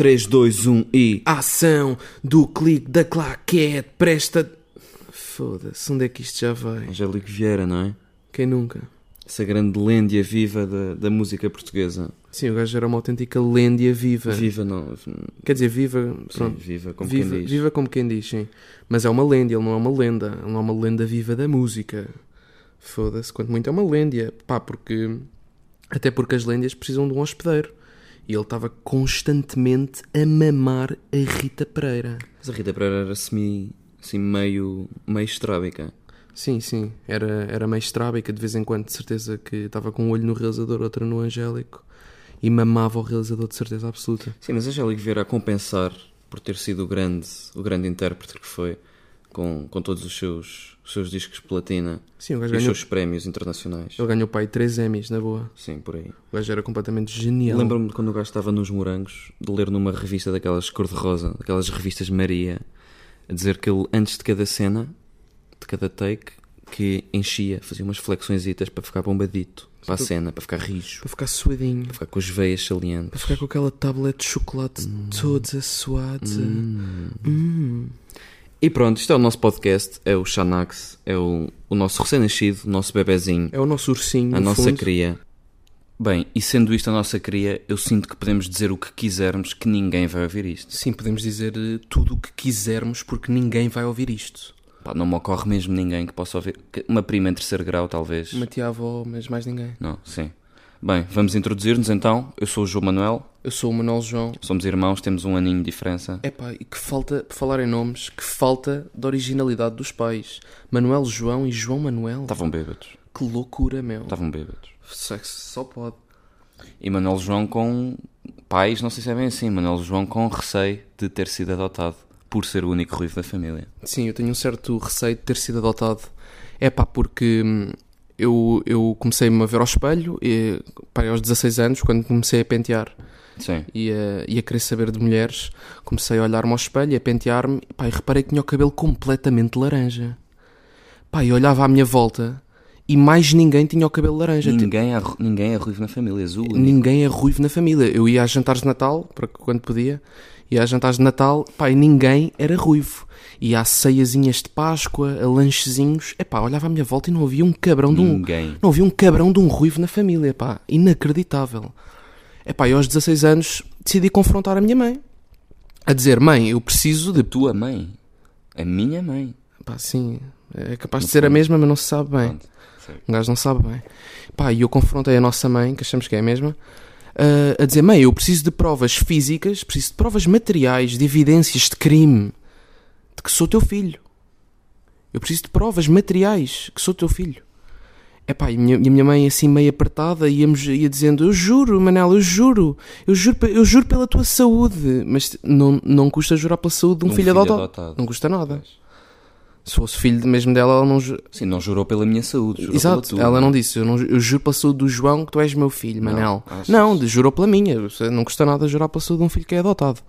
3, 2, 1 e. Ação do clique da claquete, presta. Foda-se, onde é que isto já vai? Angélico Vieira, não é? Quem nunca? Essa grande lêndia viva da, da música portuguesa. Sim, o gajo era uma autêntica lêndia viva. Viva, não. Quer dizer, viva. Sim, Pronto. viva, como viva, quem diz. viva como quem diz, sim. Mas é uma lêndia, ele não é uma lenda. Ele não é uma lenda viva da música. Foda-se, quanto muito é uma lêndia. Pá, porque. Até porque as lêndias precisam de um hospedeiro. E ele estava constantemente a mamar a Rita Pereira. Mas a Rita Pereira era semi. assim, meio. meio estrábica. Sim, sim, era, era meio estrábica de vez em quando, de certeza que estava com um olho no realizador, outro no Angélico. E mamava o realizador de certeza absoluta. Sim, mas Angélico Vieira a compensar por ter sido o grande, o grande intérprete que foi, com, com todos os seus, os seus discos de platina Sim, e gajo os ganhou, seus prémios internacionais. ele ganhou pai 3 Emmys, na boa. Sim, por aí. O gajo era completamente genial. Lembro-me de quando o gajo estava nos morangos, de ler numa revista daquelas cor-de-rosa, daquelas revistas Maria, a dizer que ele, antes de cada cena, de cada take, que enchia, fazia umas flexõezitas para ficar bombadito, para a cena, para ficar rijo, Para ficar suadinho. para ficar com as veias salientes. Para ficar com aquela tablet de chocolate toda suada. Hum. E pronto, isto é o nosso podcast, é o Xanax, é o, o nosso recém-nascido, o nosso bebezinho, É o nosso ursinho. a no nossa fundo. cria. Bem, e sendo isto a nossa cria, eu sinto que podemos dizer o que quisermos, que ninguém vai ouvir isto. Sim, podemos dizer eh, tudo o que quisermos porque ninguém vai ouvir isto. Pá, não me ocorre mesmo ninguém que possa ouvir. que- Uma prima em terceiro grau, talvez. Uma tia-avó, mas mais ninguém. Não, sim. Bem, vamos introduzir-nos então. Eu sou o João Manuel, Eu sou o Manuel João. somos irmãos, temos um aninho de diferença. Epá, e que falta, por falar em nomes, que falta de originalidade dos pais. Manuel João e João Manuel. Estavam bêbados. Que loucura, meu. Estavam bêbados. Sexo só pode. E Manuel João com pais, não sei se é bem assim, Manuel João com receio de ter sido adotado por ser o único ruivo da família. Sim, eu tenho um certo receio de ter sido adotado. É pá, porque hum, eu, eu comecei-me a ver ao espelho e, pá, aos 16 anos, quando comecei a pentear Sim. e a, e a querer saber de mulheres, comecei a olhar-me ao espelho e a pentear-me pá, e reparei que tinha o cabelo completamente laranja. Pá, e olhava à minha volta e mais ninguém tinha o cabelo laranja. Ninguém é, ninguém é ruivo na família, azul. Ninguém é ruivo na família. Eu ia a jantares de Natal, para quando podia, ia a jantares de Natal, pá, e ninguém era ruivo. Ia a ceiazinhas de Páscoa, a lanchezinhos, é pá, olhava à minha volta e não havia um cabrão de um. Ninguém. Não havia um cabrão de um ruivo na família, pá, inacreditável. É pá, e aos 16 anos decidi confrontar a minha mãe. A dizer, mãe, eu preciso de. Tua mãe. A minha mãe. Pá, sim, é capaz No de ser a fundo. mesma, mas não se sabe bem. Pronto. Um gajo não sabe bem. Pá, e eu confrontei a nossa mãe, que achamos que é a mesma, ah, a dizer: Mãe, eu preciso de provas físicas, preciso de provas materiais, de evidências de crime, de que sou teu filho. Eu preciso de provas materiais que sou teu filho. É e, minha- e a minha mãe assim meio apertada íamos, ia dizendo: Eu juro, Manel, eu juro, eu juro, eu juro pela tua saúde. Mas não, não custa jurar pela saúde de um, um filho, filho adotado. adotado. Não custa nada. Se fosse filho mesmo dela, ela não. ju- Sim, não jurou pela minha saúde. Jurou Exato, pela tua. ela não disse, eu, não, eu juro pela saúde do João que tu és meu filho, Não, Manel. Não, de- jurou pela minha, não custa nada jurar pela saúde de um filho que é adotado.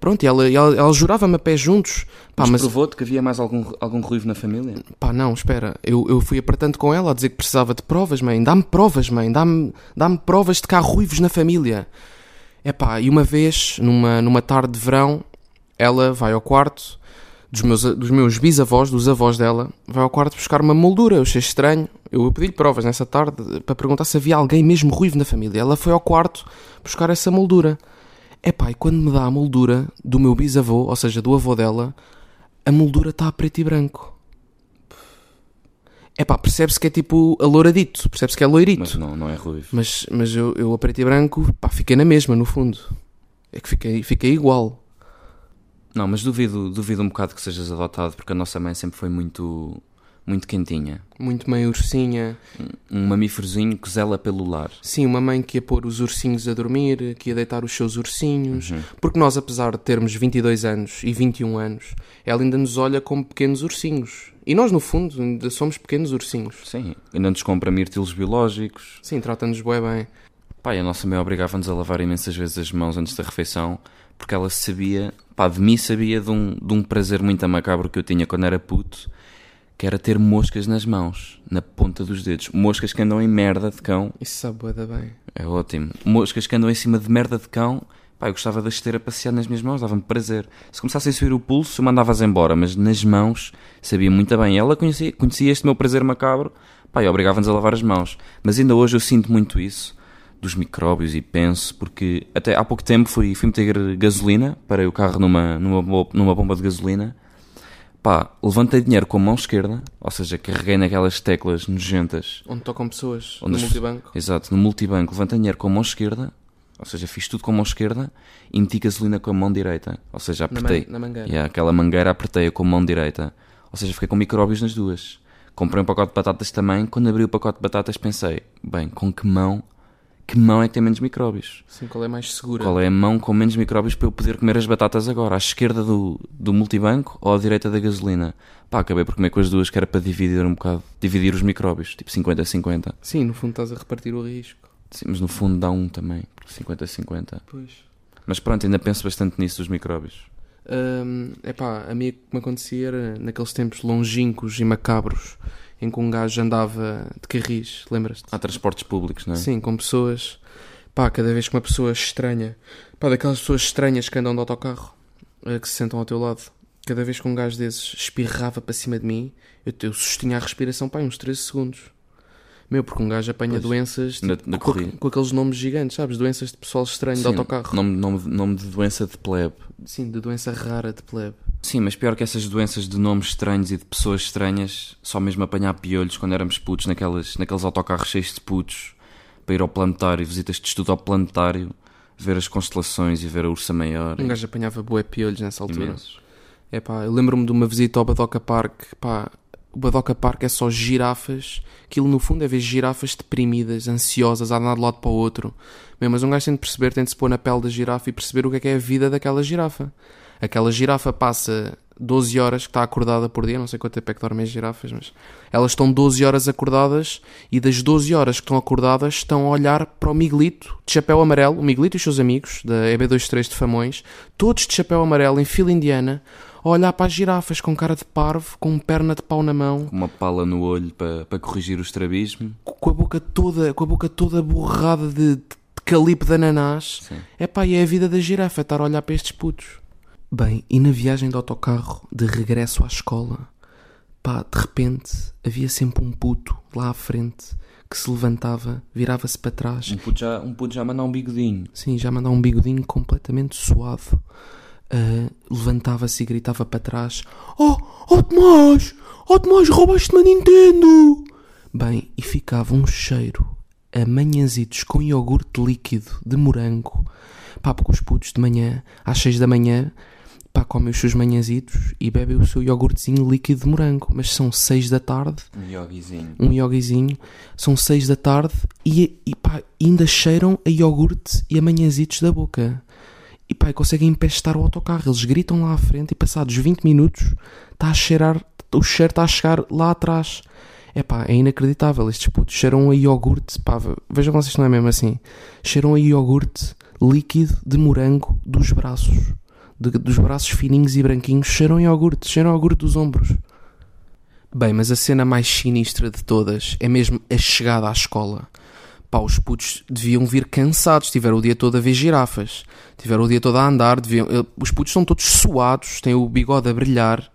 Pronto, e ela, ela, ela jurava-me a pé juntos. Pá, Mas, mas, provou-te que havia mais algum, algum ruivo na família? pá, não, espera, eu, eu fui apertando com ela a dizer que precisava de provas, mãe. Dá-me provas, mãe, dá-me dá provas de que há ruivos na família. É pá, e uma vez, numa, numa tarde de verão, ela vai ao quarto dos meus, dos meus bisavós, dos avós dela, vai ao quarto buscar uma moldura. Eu achei estranho. Eu pedi-lhe provas nessa tarde para perguntar se havia alguém mesmo ruivo na família. Ela foi ao quarto buscar essa moldura. É e quando me dá a moldura do meu bisavô, ou seja, do avô dela, a moldura está a preto e branco. É pá, percebe-se que é tipo alouradito, percebe-se que é loirito. Mas não, não é ruivo. Mas, mas eu, eu a preto e branco, pá, fiquei na mesma, no fundo. É que fiquei, fiquei igual. Não, mas duvido, duvido um bocado que sejas adotado, porque a nossa mãe sempre foi muito, muito quentinha. Muito meio ursinha. Um mamíferozinho que zela pelo lar. Sim, uma mãe que ia pôr os ursinhos a dormir, que ia deitar os seus ursinhos. Uhum. Porque nós, apesar de termos 22 anos e 21 anos, ela ainda nos olha como pequenos ursinhos. E nós, no fundo, ainda somos pequenos ursinhos. Sim, ainda nos compra mirtilos biológicos. Sim, trata-nos bem. E a nossa mãe obrigava-nos a lavar imensas vezes as mãos antes da refeição, porque ela sabia, pá, de mim sabia de um, de um prazer muito macabro que eu tinha quando era puto, que era ter moscas nas mãos, na ponta dos dedos. Moscas que andam em merda de cão, Isso sabe bué da bem. é ótimo. Moscas que andam em cima de merda de cão, Pá, eu gostava de as ter a passear nas minhas mãos, dava-me prazer. Se começasse a subir o pulso, eu mandava-as embora, mas nas mãos sabia muito bem. Ela conhecia, conhecia este meu prazer macabro, pá, e obrigava-nos a lavar as mãos. Mas ainda hoje eu sinto muito isso, dos micróbios, e penso, porque até há pouco tempo fui, fui meter gasolina, para o carro numa, numa, numa bomba de gasolina, pá, levantei dinheiro com a mão esquerda, ou seja, carreguei naquelas teclas nojentas Onde tocam pessoas, Onde no as- multibanco. Exato, no multibanco levantei dinheiro com a mão esquerda, ou seja, fiz tudo com a mão esquerda e meti gasolina com a mão direita. Ou seja, Na, apertei. man- na mangueira. Yeah, aquela mangueira apertei-a com a mão direita. Ou seja, fiquei com micróbios nas duas. Comprei um pacote de batatas também. Quando abri o pacote de batatas pensei, bem, com que mão, que mão é que tem menos micróbios? Sim, qual é mais segura? Qual é a mão com menos micróbios para eu poder comer as batatas agora? À esquerda do, do multibanco ou à direita da gasolina? Pá, acabei por comer com as duas que era para dividir um bocado, dividir os micróbios, tipo 50-50. Sim, no fundo estás a repartir o risco. Sim, mas no fundo dá um também, 50-50. Pois. Mas pronto, ainda penso bastante nisso dos micróbios. é pá, a mim o que me acontecia era naqueles tempos longínquos e macabros em que um gajo andava de carris, lembras-te? Há transportes públicos, não é? Sim, com pessoas. Pá, cada vez que uma pessoa estranha. Pá, daquelas pessoas estranhas que andam de autocarro, eh, que se sentam ao teu lado. Cada vez que um gajo desses espirrava para cima de mim, eu, eu sustinha a respiração, pá, uns 13 segundos. Meu, porque um gajo apanha Pois. doenças Na- tipo, na com, corrida. com aqueles nomes gigantes, sabes? Doenças de pessoal estranho de Sim, autocarro. Nome, nome, nome de doença de plebe. Sim, de doença rara de plebe. Sim, mas pior que essas doenças de nomes estranhos e de pessoas estranhas, só mesmo apanhar piolhos quando éramos putos, naquelas, naqueles autocarros cheios de putos, para ir ao planetário, visitas de estudo ao planetário, ver as constelações e ver a ursa maior. Um gajo apanhava bué piolhos nessa altura. imensos. É pá, eu lembro-me de uma visita ao Badoca Park. Pá, o Badoca Park é só girafas. Aquilo no fundo é ver girafas deprimidas, ansiosas, a andar de lado para o outro. Mas um gajo tem de perceber, tem de se pôr na pele da girafa e perceber o que é que é a vida daquela girafa. Aquela girafa passa 12 horas que está acordada por dia, não sei quanto tempo é que dormem as girafas, mas elas estão 12 horas acordadas e das 12 horas que estão acordadas estão a olhar para o Miguelito de chapéu amarelo, o Miguelito e os seus amigos da EB23 de Famões, todos de chapéu amarelo em fila indiana, a olhar para as girafas com cara de parvo, com perna de pau na mão, uma pala no olho para, para corrigir o estrabismo. com a boca toda, com a boca toda borrada de, de calipo de ananás. É pá, e é a vida da girafa estar a olhar para estes putos. Bem, e na viagem de autocarro, de regresso à escola, pá, de repente havia sempre um puto lá à frente que se levantava, virava-se para trás, Um puto já, um puto já manda um bigodinho. sim, já mandava um bigodinho completamente suave, Ah, levantava-se e gritava para trás: Oh, oh Tomás, oh Tomás, roubaste-me a Nintendo! Bem, e ficava um cheiro a manhãzitos com iogurte líquido de morango. Pá, porque os putos de manhã, às 6 da manhã, pá, comem os seus manhãzitos e bebem o seu iogurtezinho líquido de morango. Mas são 6 da tarde, Um yogizinho. um ioguizinho, são 6 da tarde e, e pá, ainda cheiram a iogurte e a manhãzitos da boca. E pá, conseguem empestar o autocarro. Eles gritam lá à frente e passados 20 minutos está a cheirar, o cheiro está a chegar lá atrás. É pá, é inacreditável. Estes putos cheiram a iogurte. Pá, vejam vocês, não é mesmo assim? Cheiram a iogurte líquido de morango dos braços. De- dos braços fininhos e branquinhos. Cheiram iogurte. Cheiram iogurte dos ombros. Bem, mas a cena mais sinistra de todas é mesmo a chegada à escola. Pá, os putos deviam vir cansados, tiveram o dia todo a ver girafas, tiveram o dia todo a andar, deviam, eh, os putos estão todos suados, têm o bigode a brilhar.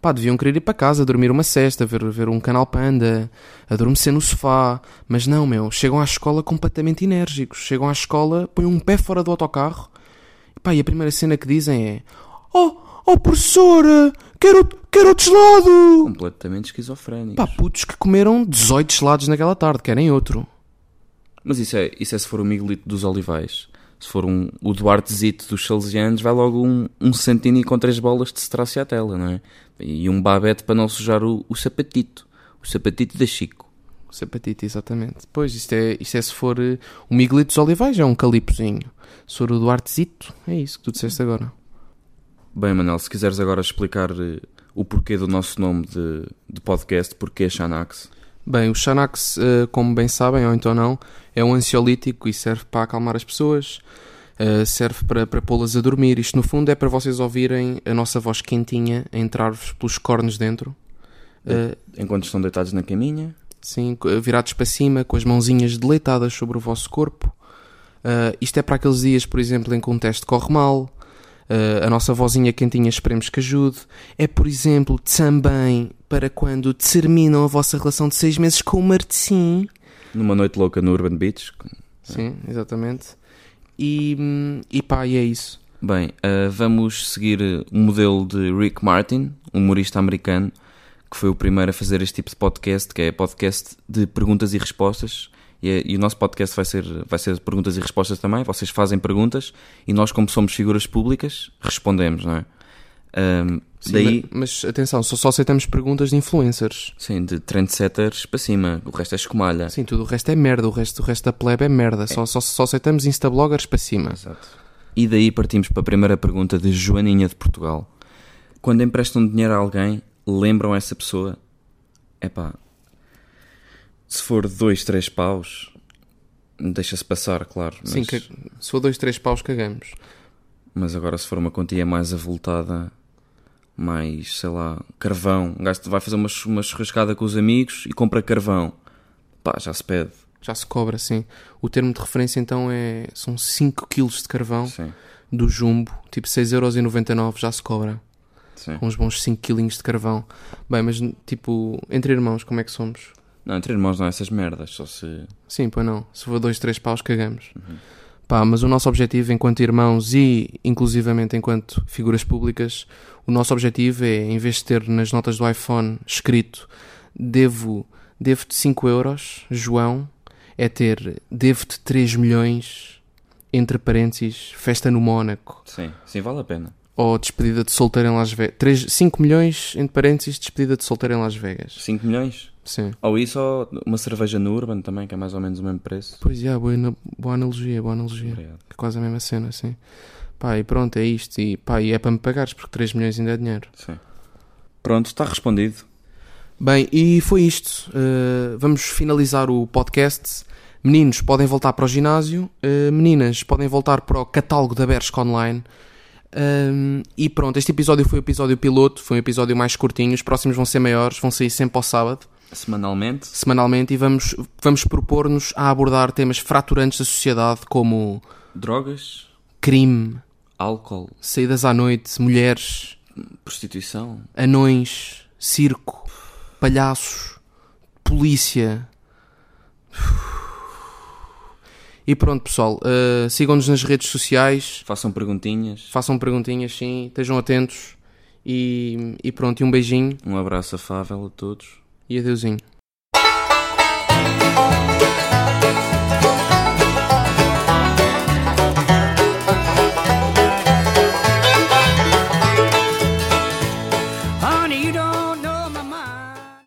Pá, deviam querer ir para casa, dormir uma cesta, ver, ver um canal panda, adormecer no sofá. Mas não, meu, chegam à escola completamente enérgicos. Chegam à escola, põem um pé fora do autocarro. E, pá, e a primeira cena que dizem é: Oh, oh professora, quero, quero outro gelado! Completamente esquizofrénicos. Pá, putos que comeram 18 gelados naquela tarde, querem outro. Mas isso é, isso é se for o Miguelito dos Olivais. Se for um, o Duartezito dos Salesianos, vai logo um, um Santini com três bolas de tela, não é? E um babete para não sujar o, o sapatito. O sapatito da Chico. O sapatito, exatamente. Pois, isto é, isto é se for eh, o Miguelito dos Olivais, é um calipozinho. Se for o Duartezito, é isso que tu disseste agora. Bem, Manel, se quiseres agora explicar eh, o porquê do nosso nome de, de podcast, porquê Xanax. Bem, o Xanax, eh, como bem sabem, ou então não, é um ansiolítico e serve para acalmar as pessoas, serve para, para pô-las a dormir. Isto, no fundo, é para vocês ouvirem a nossa voz quentinha entrar-vos pelos cornos dentro. Eh, Enquanto estão deitados na caminha, Sim, virados para cima, com as mãozinhas deleitadas sobre o vosso corpo. Uh, isto é para aqueles dias, por exemplo, em que um teste corre mal. Uh, a nossa vozinha quentinha esperemos que ajude. É, por exemplo, também para quando terminam a vossa relação de seis meses com o Martim. Numa noite louca no Urban Beach. Sim, exatamente. E, e pá, e é isso. Bem, uh, vamos seguir o modelo de Rick Martin, um humorista americano, que foi o primeiro a fazer este tipo de podcast, que é podcast de perguntas e respostas. E, é- e o nosso podcast vai ser, vai ser de perguntas e respostas também. Vocês fazem perguntas e nós, como somos figuras públicas, respondemos, não é? Um, Sim, daí, mas, mas atenção, só, só aceitamos perguntas de influencers. sim, de trendsetters para cima, o resto é escumalha. Sim, tudo o resto é merda, o resto, o resto da plebe é merda. Só, só, só aceitamos instabloggers para cima. Exato. E daí partimos para a primeira pergunta de Joaninha de Portugal. Quando emprestam dinheiro a alguém, lembram essa pessoa? Epá, se for dois, três paus, deixa-se passar, claro. Mas, Sim, que, se for dois, três paus, cagamos. mas agora se for uma quantia mais avultada, mais, sei lá, carvão, um gajo vai fazer uma, uma churrascada com os amigos e compra carvão. Pá, já se pede. Já se cobra, sim. O termo de referência então é. São 5 kg de carvão Sim, do jumbo, tipo 6,99€ já se cobra. Sim. Com uns bons 5 kg de carvão. Bem, mas tipo, entre irmãos, como é que somos? Não, entre irmãos não é essas merdas, só se... Sim, pois não. Se for dois, três paus, cagamos. Pá, mas o nosso objetivo enquanto irmãos e inclusivamente enquanto figuras públicas, o nosso objetivo é, em vez de ter nas notas do iPhone escrito devo, devo-te 5 euros, João, é ter devo-te 3 milhões, entre parênteses, festa no Mónaco. Sim, sim, vale a pena. Ou despedida de solteiro em Las Vegas. 5 milhões, entre parênteses, despedida de solteiro em Las Vegas. 5 milhões? Sim. Ou isso, ou uma cerveja no Urban também, que é mais ou menos o mesmo preço. Pois é, boa, boa analogia, boa analogia. Obrigado. É quase a mesma cena, assim. Pá, e pronto, é isto. E pá, e é para me pagares, porque 3 milhões ainda é dinheiro. Sim. Pronto, está respondido. Bem, e foi isto. Uh, vamos finalizar o podcast. Meninos, podem voltar para o ginásio. Uh, meninas, podem voltar para o catálogo da Bershka Online. Um, e pronto, este episódio foi o episódio piloto. Foi um episódio mais curtinho. Os próximos vão ser maiores, vão sair sempre ao sábado. Semanalmente. semanalmente e vamos, vamos propor-nos a abordar temas fraturantes da sociedade como Drogas, crime, álcool, saídas à noite, mulheres, prostituição. anões, circo, palhaços, polícia. E pronto, pessoal, uh, sigam-nos nas redes sociais, Façam perguntinhas. façam perguntinhas, sim, estejam atentos e, e pronto, e um beijinho Um abraço afável a todos. e adeusinho.